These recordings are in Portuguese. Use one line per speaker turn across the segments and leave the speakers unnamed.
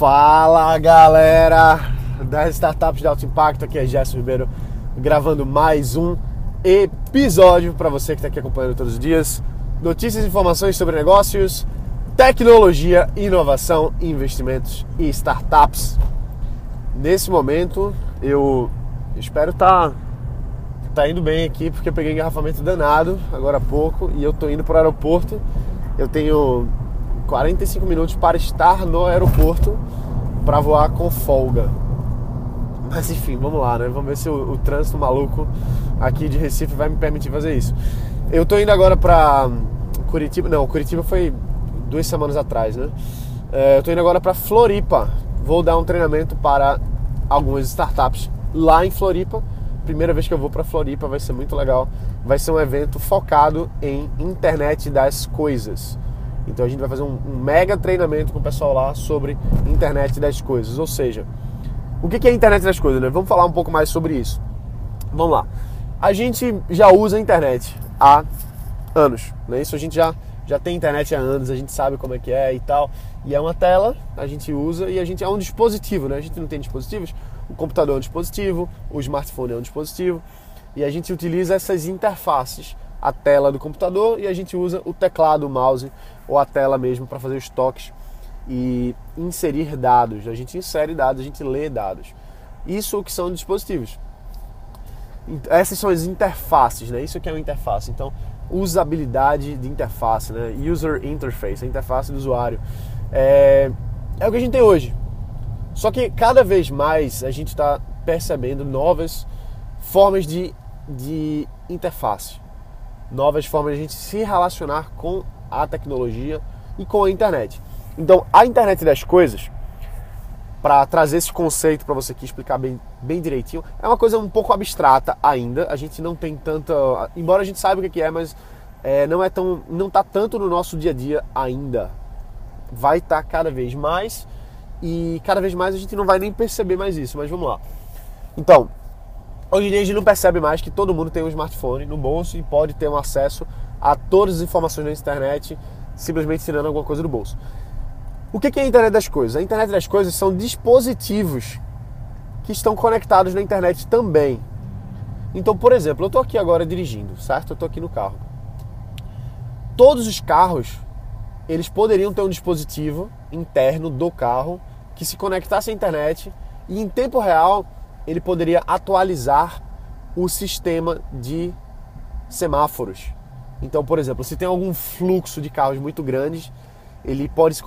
Fala galera das startups de alto impacto, aqui é Gerson Ribeiro gravando mais um episódio para você que está aqui acompanhando todos os dias. Notícias e informações sobre negócios, tecnologia, inovação, investimentos e startups. Nesse momento eu espero estar tá, tá indo bem aqui porque eu peguei engarrafamento danado agora há pouco e eu tô indo para o aeroporto. Eu tenho 45 minutos para estar no aeroporto para voar com folga. Mas enfim, vamos lá, né? Vamos ver se o, o, trânsito maluco aqui de Recife vai me permitir fazer isso. Eu tô indo agora para Curitiba. Não, Curitiba foi duas semanas atrás, né? É, eu tô indo agora para Floripa. Vou dar um treinamento para algumas startups lá em Floripa. Primeira vez que eu vou para Floripa, vai ser muito legal. Vai ser um evento focado em internet das coisas. Então a gente vai fazer um, um mega treinamento com o pessoal lá sobre internet das coisas. Ou seja, o que é a internet das coisas, né? Vamos falar um pouco mais sobre isso. Vamos lá. A gente já usa a internet há anos, né? Isso a gente já, já tem internet há anos, a gente sabe como é que é e tal. E é uma tela, a gente usa e a gente é um dispositivo, né? A gente não tem dispositivos. O computador é um dispositivo, o smartphone é um dispositivo. E a gente utiliza essas interfaces a tela do computador e a gente usa o teclado, o mouse ou a tela mesmo para fazer os toques e inserir dados. A gente insere dados, a gente lê dados. Isso que são dispositivos. Essas são as interfaces, né? Isso que é uma interface. Então, usabilidade de interface, né? User interface, a interface do usuário. É, é o que a gente tem hoje. Só que cada vez mais a gente está percebendo novas formas de, de interface novas formas de a gente se relacionar com a tecnologia e com a internet. Então, a internet das coisas, para trazer esse conceito para você aqui explicar bem, bem direitinho, é uma coisa um pouco abstrata ainda. A gente não tem tanta, embora a gente saiba o que é, mas é, não é tão, não está tanto no nosso dia a dia ainda. Vai estar tá cada vez mais e cada vez mais a gente não vai nem perceber mais isso. Mas vamos lá. Então, Hoje em dia a gente não percebe mais que todo mundo tem um smartphone no bolso e pode ter um acesso a todas as informações da internet simplesmente tirando alguma coisa do bolso. O que é a internet das coisas? A internet das coisas são dispositivos que estão conectados na internet também. Então, por exemplo, eu estou aqui agora dirigindo, certo? Eu estou aqui no carro. Todos os carros, eles poderiam ter um dispositivo interno do carro que se conectasse à internet e em tempo real ele poderia atualizar o sistema de semáforos. Então, por exemplo, se tem algum fluxo de carros muito grandes, ele pode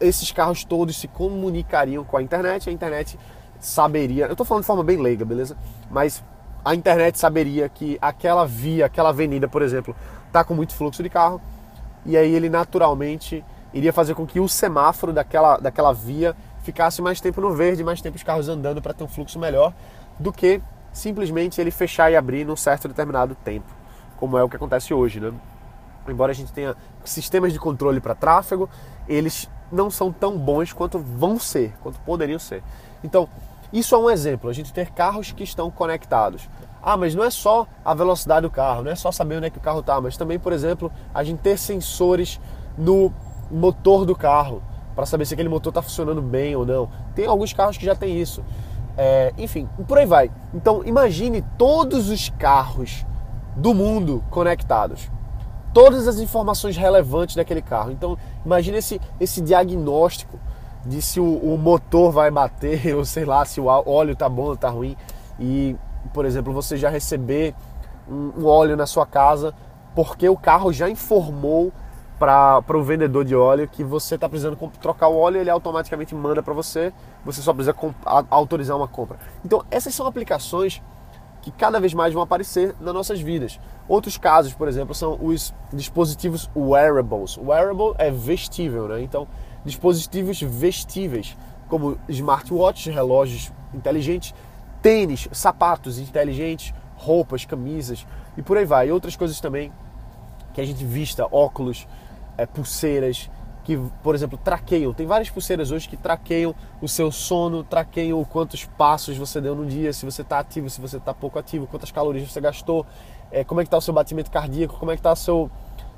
esses carros todos se comunicariam com a internet, a internet saberia, eu estou falando de forma bem leiga, beleza? Mas a internet saberia que aquela via, aquela avenida, por exemplo, está com muito fluxo de carro, e aí ele naturalmente iria fazer com que o semáforo daquela, daquela via ficasse mais tempo no verde, mais tempo os carros andando para ter um fluxo melhor, do que simplesmente ele fechar e abrir num certo determinado tempo, como é o que acontece hoje, né? Embora a gente tenha sistemas de controle para tráfego, eles não são tão bons quanto vão ser, quanto poderiam ser. Então, isso é um exemplo, a gente ter carros que estão conectados. Ah, mas não é só a velocidade do carro, não é só saber onde é que o carro está, mas também, por exemplo, a gente ter sensores no motor do carro para saber se aquele motor está funcionando bem ou não. Tem alguns carros que já tem isso. É, enfim, por aí vai. Então imagine todos os carros do mundo conectados. Todas as informações relevantes daquele carro. Então imagine esse, esse diagnóstico de se o, o motor vai bater, ou sei lá, se o óleo está bom ou está ruim. E, por exemplo, você já receber um, um óleo na sua casa porque o carro já informou para o vendedor de óleo que você está precisando trocar o óleo, ele automaticamente manda para você, você só precisa autorizar uma compra. Então, essas são aplicações que cada vez mais vão aparecer nas nossas vidas. Outros casos, por exemplo, são os dispositivos wearables. Wearable é vestível, né? Então, dispositivos vestíveis, como smartwatches, relógios inteligentes, tênis, sapatos inteligentes, roupas, camisas e por aí vai. E outras coisas também que a gente vista, óculos, é, pulseiras que, por exemplo, traqueiam. Tem várias pulseiras hoje que traqueiam o seu sono, traqueiam quantos passos você deu no dia, se você está ativo, se você está pouco ativo, quantas calorias você gastou, é, como é que está o seu batimento cardíaco, como é que está o seu...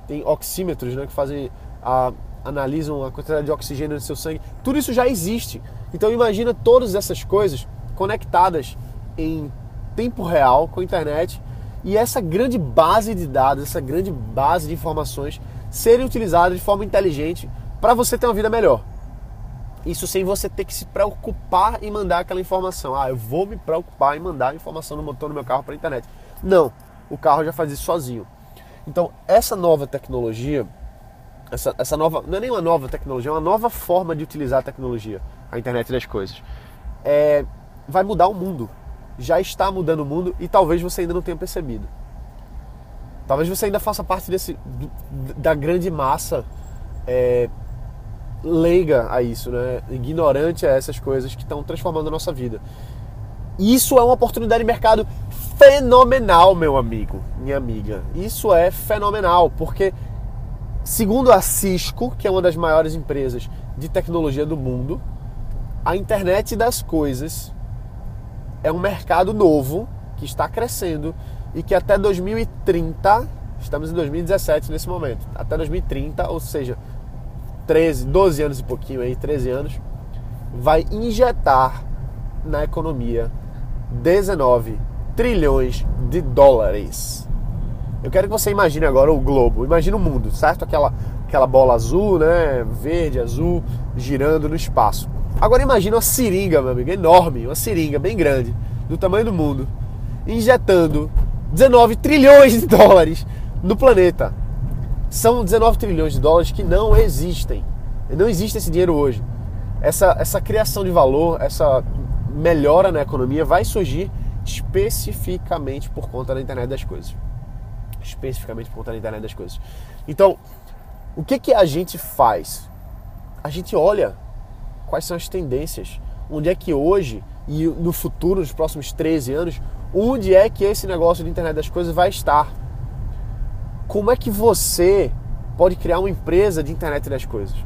Tem oxímetros né, que fazem a, analisam a quantidade de oxigênio no seu sangue. Tudo isso já existe. Então imagina todas essas coisas conectadas em tempo real com a internet e essa grande base de dados, essa grande base de informações serem utilizadas de forma inteligente para você ter uma vida melhor. Isso sem você ter que se preocupar em mandar aquela informação. Ah, eu vou me preocupar em mandar a informação no motor do meu carro para a internet. Não, o carro já faz isso sozinho. Então, essa nova tecnologia, essa, essa nova, não é nem uma nova tecnologia, é uma nova forma de utilizar a tecnologia, a internet das coisas, é, vai mudar o mundo. Já está mudando o mundo e talvez você ainda não tenha percebido. Talvez você ainda faça parte desse, da grande massa é, leiga a isso, né? ignorante a essas coisas que estão transformando a nossa vida. Isso é uma oportunidade de mercado fenomenal, meu amigo, minha amiga. Isso é fenomenal, porque segundo a Cisco, que é uma das maiores empresas de tecnologia do mundo, a internet das coisas é um mercado novo que está crescendo e que até 2030, estamos em 2017 nesse momento, até 2030, ou seja, 13, 12 anos e pouquinho aí, 13 anos, vai injetar na economia 19 trilhões de dólares. Eu quero que você imagine agora o globo, imagine o mundo, certo? Aquela, aquela bola azul, né? Verde, azul, girando no espaço. Agora imagine uma seringa, meu amigo, enorme, uma seringa bem grande, do tamanho do mundo, injetando 19 trilhões de dólares no planeta. São 19 trilhões de dólares que não existem. Não existe esse dinheiro hoje. Essa, essa criação de valor, essa melhora na economia vai surgir especificamente por conta da internet das coisas. Especificamente por conta da internet das coisas. Então, o que, que a gente faz? A gente olha quais são as tendências. Onde é que hoje e no futuro, nos próximos 13 anos, onde é que esse negócio de internet das coisas vai estar? Como é que você pode criar uma empresa de internet das coisas?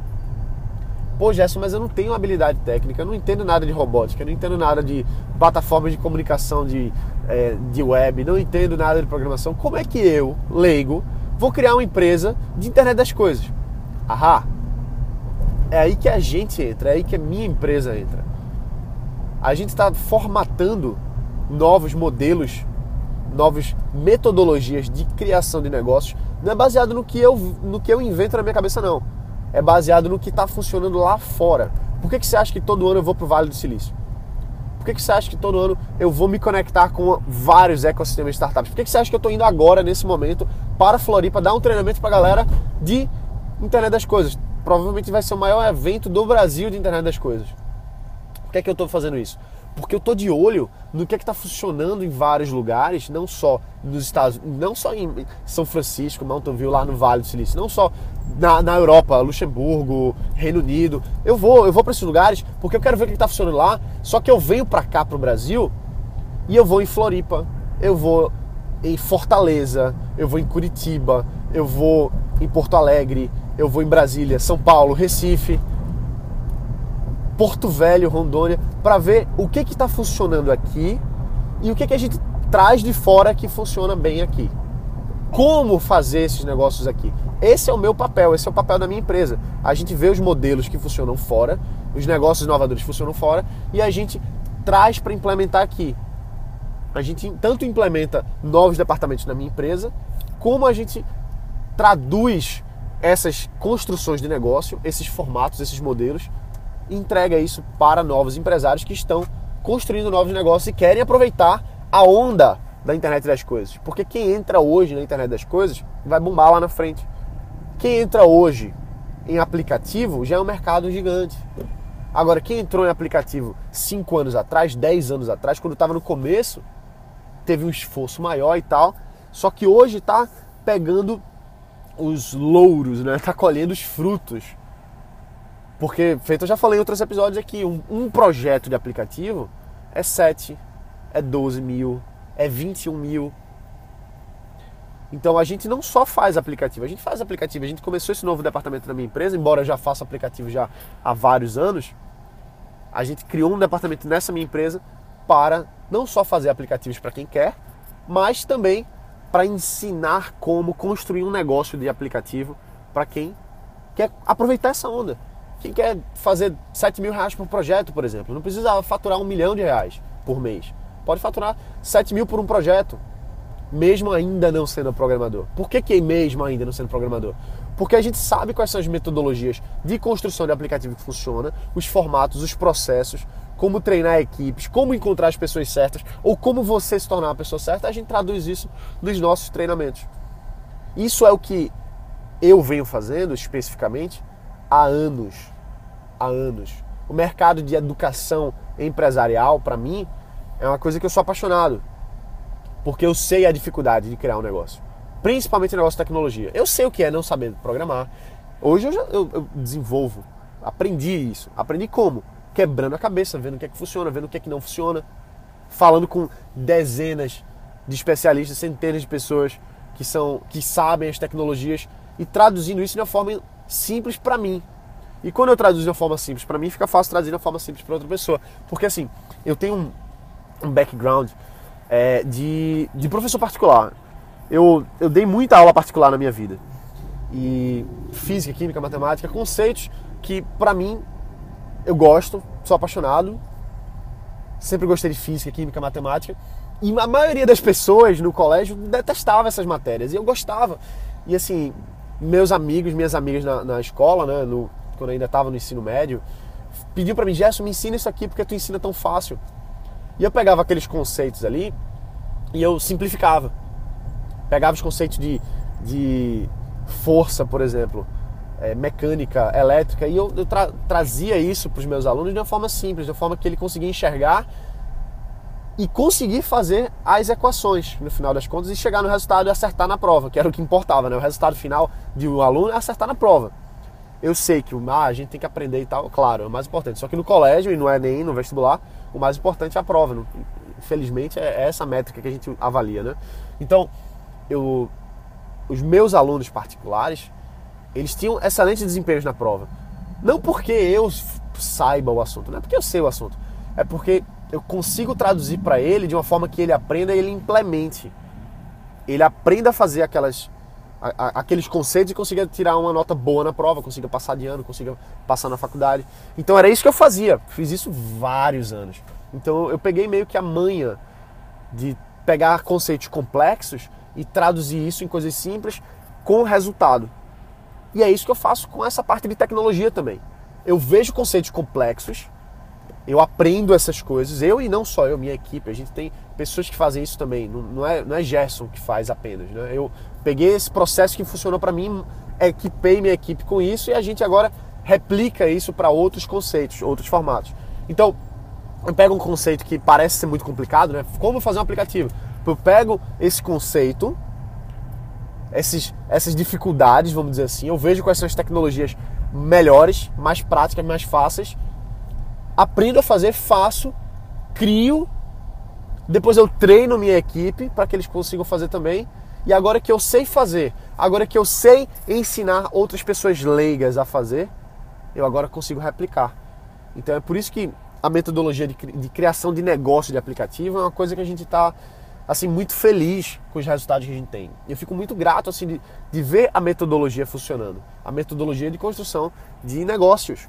Pô, Gerson, mas eu não tenho habilidade técnica, eu não entendo nada de robótica, eu não entendo nada de plataformas de comunicação de, é, de web, não entendo nada de programação. Como é que eu, leigo, vou criar uma empresa de internet das coisas? Ahá! É aí que a gente entra, é aí que a minha empresa entra. A gente está formatando novos modelos novas metodologias de criação de negócios não é baseado no que eu, no que eu invento na minha cabeça, não. É baseado no que está funcionando lá fora. Por que, que você acha que todo ano eu vou para o Vale do Silício? Por que, que você acha que todo ano eu vou me conectar com vários ecossistemas de startups? Por que, que você acha que eu estou indo agora, nesse momento, para a Floripa dar um treinamento para a galera de internet das coisas? Provavelmente vai ser o maior evento do Brasil de internet das coisas. Por que, que eu estou fazendo isso? porque eu tô de olho no que é está funcionando em vários lugares, não só nos Estados, não só em São Francisco, Mountain View, lá no Vale do Silício, não só na, na Europa, Luxemburgo, Reino Unido. Eu vou, eu vou para esses lugares porque eu quero ver o que está funcionando lá. Só que eu venho para cá, para o Brasil, e eu vou em Floripa, eu vou em Fortaleza, eu vou em Curitiba, eu vou em Porto Alegre, eu vou em Brasília, São Paulo, Recife Porto Velho, Rondônia, para ver o que está funcionando aqui e o que, que a gente traz de fora que funciona bem aqui. Como fazer esses negócios aqui? Esse é o meu papel, esse é o papel da minha empresa. A gente vê os modelos que funcionam fora, os negócios inovadores funcionam fora e a gente traz para implementar aqui. A gente tanto implementa novos departamentos na minha empresa, como a gente traduz essas construções de negócio, esses formatos, esses modelos entrega isso para novos empresários que estão construindo novos negócios e querem aproveitar a onda da internet das coisas. Porque quem entra hoje na internet das coisas vai bombar lá na frente. Quem entra hoje em aplicativo já é um mercado gigante. Agora, quem entrou em aplicativo 5 anos atrás, 10 anos atrás, quando estava no começo, teve um esforço maior e tal. Só que hoje está pegando os louros, né? Está colhendo os frutos porque, feito eu já falei em outros episódios aqui, um, um projeto de aplicativo é 7, é 12 mil, é 21 mil. Então a gente não só faz aplicativo, a gente faz aplicativo. A gente começou esse novo departamento na minha empresa, embora eu já faça aplicativo já há vários anos. A gente criou um departamento nessa minha empresa para não só fazer aplicativos para quem quer, mas também para ensinar como construir um negócio de aplicativo para quem quer aproveitar essa onda. Quem quer fazer 7 mil reais por projeto, por exemplo, não precisa faturar um milhão de reais por mês. Pode faturar 7 mil por um projeto, mesmo ainda não sendo programador. Por que, que mesmo ainda não sendo programador? Porque a gente sabe quais são as metodologias de construção de aplicativo que funciona, os formatos, os processos, como treinar equipes, como encontrar as pessoas certas ou como você se tornar a pessoa certa, a gente traduz isso nos nossos treinamentos. Isso é o que eu venho fazendo especificamente há anos. Há anos. O mercado de educação empresarial, para mim, é uma coisa que eu sou apaixonado. Porque eu sei a dificuldade de criar um negócio. Principalmente negócio de tecnologia. Eu sei o que é não saber programar. Hoje eu já eu, eu desenvolvo. Aprendi isso. Aprendi como? Quebrando a cabeça, vendo o que é que funciona, vendo o que é que não funciona. Falando com dezenas de especialistas, centenas de pessoas que são que sabem as tecnologias e traduzindo isso de uma forma simples para mim. E quando eu traduzo de uma forma simples para mim, fica fácil traduzir de uma forma simples para outra pessoa. Porque assim, eu tenho um, um background é, de, de professor particular. Eu, eu dei muita aula particular na minha vida. E física, química, matemática, conceitos que para mim eu gosto, sou apaixonado. Sempre gostei de física, química, matemática. E a maioria das pessoas no colégio detestava essas matérias. E eu gostava. E assim, meus amigos, minhas amigas na, na escola, né, no, quando eu ainda estava no ensino médio, pediu para mim, Gerson, me ensina isso aqui porque tu ensina tão fácil. E eu pegava aqueles conceitos ali e eu simplificava. Pegava os conceitos de, de força, por exemplo, é, mecânica, elétrica, e eu, eu tra trazia isso para os meus alunos de uma forma simples, de uma forma que ele conseguia enxergar e conseguir fazer as equações no final das contas e chegar no resultado e acertar na prova, que era o que importava, né? O resultado final de um aluno é acertar na prova. Eu sei que ah, a gente tem que aprender e tal, claro, é o mais importante. Só que no colégio, e não é nem no vestibular, o mais importante é a prova. Infelizmente, é essa métrica que a gente avalia, né? Então, eu, os meus alunos particulares, eles tinham excelentes desempenhos na prova. Não porque eu saiba o assunto, não é porque eu sei o assunto, é porque eu consigo traduzir para ele de uma forma que ele aprenda e ele implemente. Ele aprenda a fazer aquelas, a, a, aqueles conceitos e consiga tirar uma nota boa na prova, consiga passar de ano, consiga passar na faculdade. Então era isso que eu fazia. Fiz isso vários anos. Então eu peguei meio que a manha de pegar conceitos complexos e traduzir isso em coisas simples com resultado. E é isso que eu faço com essa parte de tecnologia também. Eu vejo conceitos complexos eu aprendo essas coisas, eu e não só eu, minha equipe, a gente tem pessoas que fazem isso também, não, não é, não é Gerson que faz apenas, né? Eu peguei esse processo que funcionou para mim, equipei minha equipe com isso e a gente agora replica isso para outros conceitos, outros formatos. Então, eu pego um conceito que parece ser muito complicado, né? Como fazer um aplicativo? Eu pego esse conceito, esses, essas dificuldades, vamos dizer assim, eu vejo quais são as tecnologias melhores, mais práticas, mais fáceis aprendo a fazer, faço, crio, depois eu treino minha equipe para que eles consigam fazer também. E agora que eu sei fazer, agora que eu sei ensinar outras pessoas leigas a fazer, eu agora consigo replicar. Então é por isso que a metodologia de, criação de negócio de aplicativo é uma coisa que a gente está assim muito feliz com os resultados que a gente tem. Eu fico muito grato assim de, de ver a metodologia funcionando, a metodologia de construção de negócios.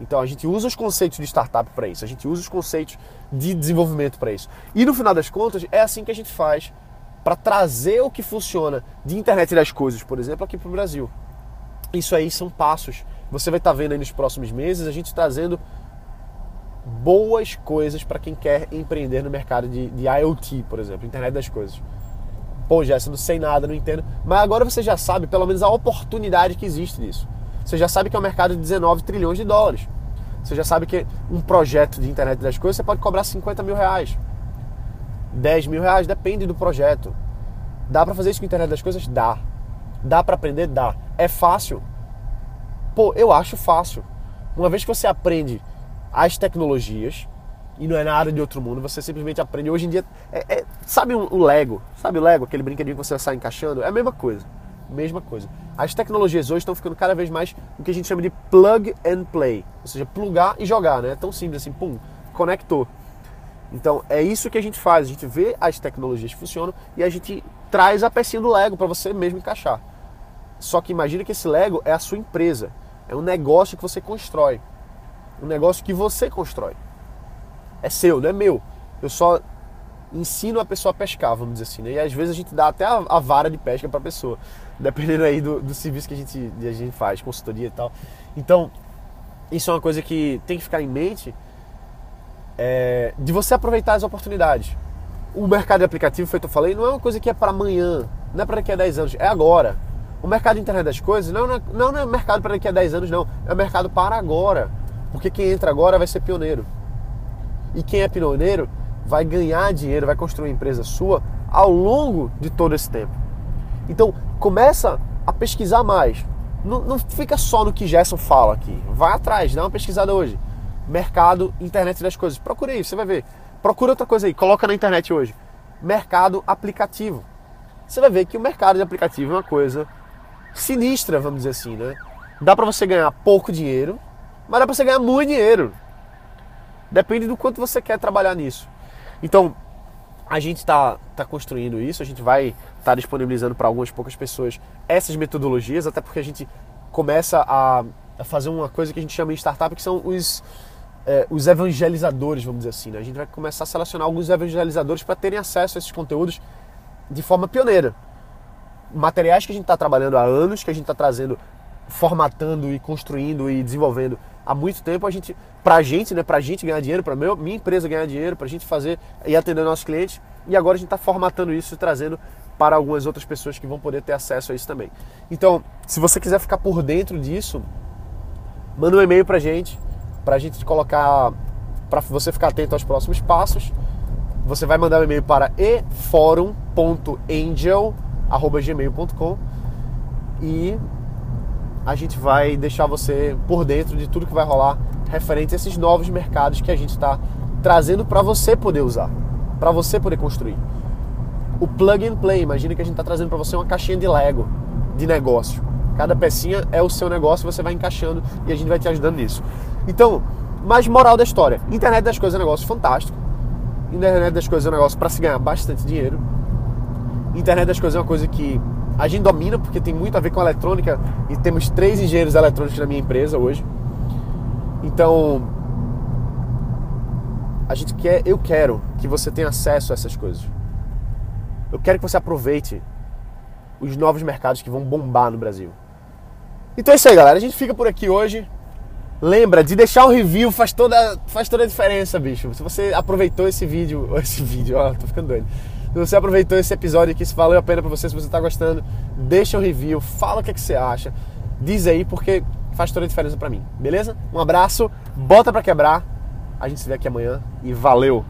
Então a gente usa os conceitos de startup para isso, a gente usa os conceitos de desenvolvimento para isso. E no final das contas, é assim que a gente faz para trazer o que funciona de internet das coisas, por exemplo, aqui para o Brasil. Isso aí são passos. Você vai estar tá vendo aí nos próximos meses a gente trazendo boas coisas para quem quer empreender no mercado de, de IoT, por exemplo, internet das coisas. Pô, Jéssica, não sei nada, não entendo. Mas agora você já sabe pelo menos a oportunidade que existe nisso. Você já sabe que é um mercado de 19 trilhões de dólares. Você já sabe que um projeto de internet das coisas você pode cobrar 50 mil reais, 10 mil reais, depende do projeto. Dá para fazer isso com a internet das coisas? Dá. Dá para aprender? Dá. É fácil? Pô, eu acho fácil. Uma vez que você aprende as tecnologias, e não é nada de outro mundo, você simplesmente aprende. Hoje em dia, é, é, sabe o Lego? Sabe o Lego, aquele brinquedinho que você sai encaixando? É a mesma coisa mesma coisa. As tecnologias hoje estão ficando cada vez mais o que a gente chama de plug and play, ou seja, plugar e jogar, né? É tão simples assim, pum, conectou. Então é isso que a gente faz, a gente vê as tecnologias que funcionam e a gente traz a pecinha do Lego para você mesmo encaixar. Só que imagine que esse Lego é a sua empresa. É um negócio que você constrói. Um negócio que você constrói. É seu, não é meu. Eu só ensino a pessoa a pescar, vamos dizer assim. Né? E às vezes a gente dá até a, a vara de pesca para a pessoa, dependendo aí do, do serviço que a gente, a gente faz, consultoria e tal. Então, isso é uma coisa que tem que ficar em mente é, de você aproveitar as oportunidades. O mercado de aplicativo, feito eu falei, não é uma coisa que é para amanhã, não é para daqui a 10 anos, é agora. O mercado de internet das coisas não, não, não, não é mercado para daqui a 10 anos, não. É mercado para agora. Porque quem entra agora vai ser pioneiro. E quem é pioneiro vai ganhar dinheiro, vai construir uma empresa sua ao longo de todo esse tempo. Então, começa a pesquisar mais. Não, não fica só no que Gerson fala aqui. Vai atrás, dá uma pesquisada hoje. Mercado, internet das coisas. Procure aí, você vai ver. Procura outra coisa aí, coloca na internet hoje. Mercado aplicativo. Você vai ver que o mercado de aplicativo é uma coisa sinistra, vamos dizer assim, né? Dá para você ganhar pouco dinheiro, mas dá para você ganhar muito dinheiro. Depende do quanto você quer trabalhar nisso. Então, a gente está tá construindo isso, a gente vai estar tá disponibilizando para algumas poucas pessoas essas metodologias, até porque a gente começa a, a, fazer uma coisa que a gente chama de startup, que são os, é, os evangelizadores, vamos dizer assim. Né? A gente vai começar a selecionar alguns evangelizadores para terem acesso a esses conteúdos de forma pioneira. Materiais que a gente está trabalhando há anos, que a gente está trazendo, formatando e construindo e desenvolvendo há muito tempo a gente, pra gente, né, pra gente ganhar dinheiro, pra meu, minha empresa ganhar dinheiro, pra gente fazer e atender nossos clientes. E agora a gente está formatando isso e trazendo para algumas outras pessoas que vão poder ter acesso a isso também. Então, se você quiser ficar por dentro disso, manda um e-mail pra gente, pra gente colocar, para você ficar atento aos próximos passos. Você vai mandar um e-mail para eforum.angel@gmail.com e a gente vai deixar você por dentro de tudo que vai rolar referente a esses novos mercados que a gente está trazendo para você poder usar, para você poder construir. O plug and play, imagina que a gente está trazendo para você uma caixinha de Lego de negócio. Cada pecinha é o seu negócio, você vai encaixando e a gente vai te ajudando nisso. Então, mais moral da história: internet das coisas é um negócio fantástico. Internet das coisas é um negócio para se ganhar bastante dinheiro. Internet das coisas é uma coisa que a gente domina porque tem muito a ver com eletrônica e temos três engenheiros eletrônicos na minha empresa hoje. Então, a gente quer, eu quero que você tenha acesso a essas coisas. Eu quero que você aproveite os novos mercados que vão bombar no Brasil. Então é isso aí, galera. A gente fica por aqui hoje. Lembra de deixar um review, faz toda, faz toda a diferença, bicho. Se você aproveitou esse vídeo, esse vídeo, ó, tô ficando doido se você aproveitou esse episódio aqui, se valeu a pena para você, se você está gostando, deixa um review, fala o que, é que você acha. Diz aí porque faz toda a diferença para mim, beleza? Um abraço, bota para quebrar. A gente se vê aqui amanhã e valeu!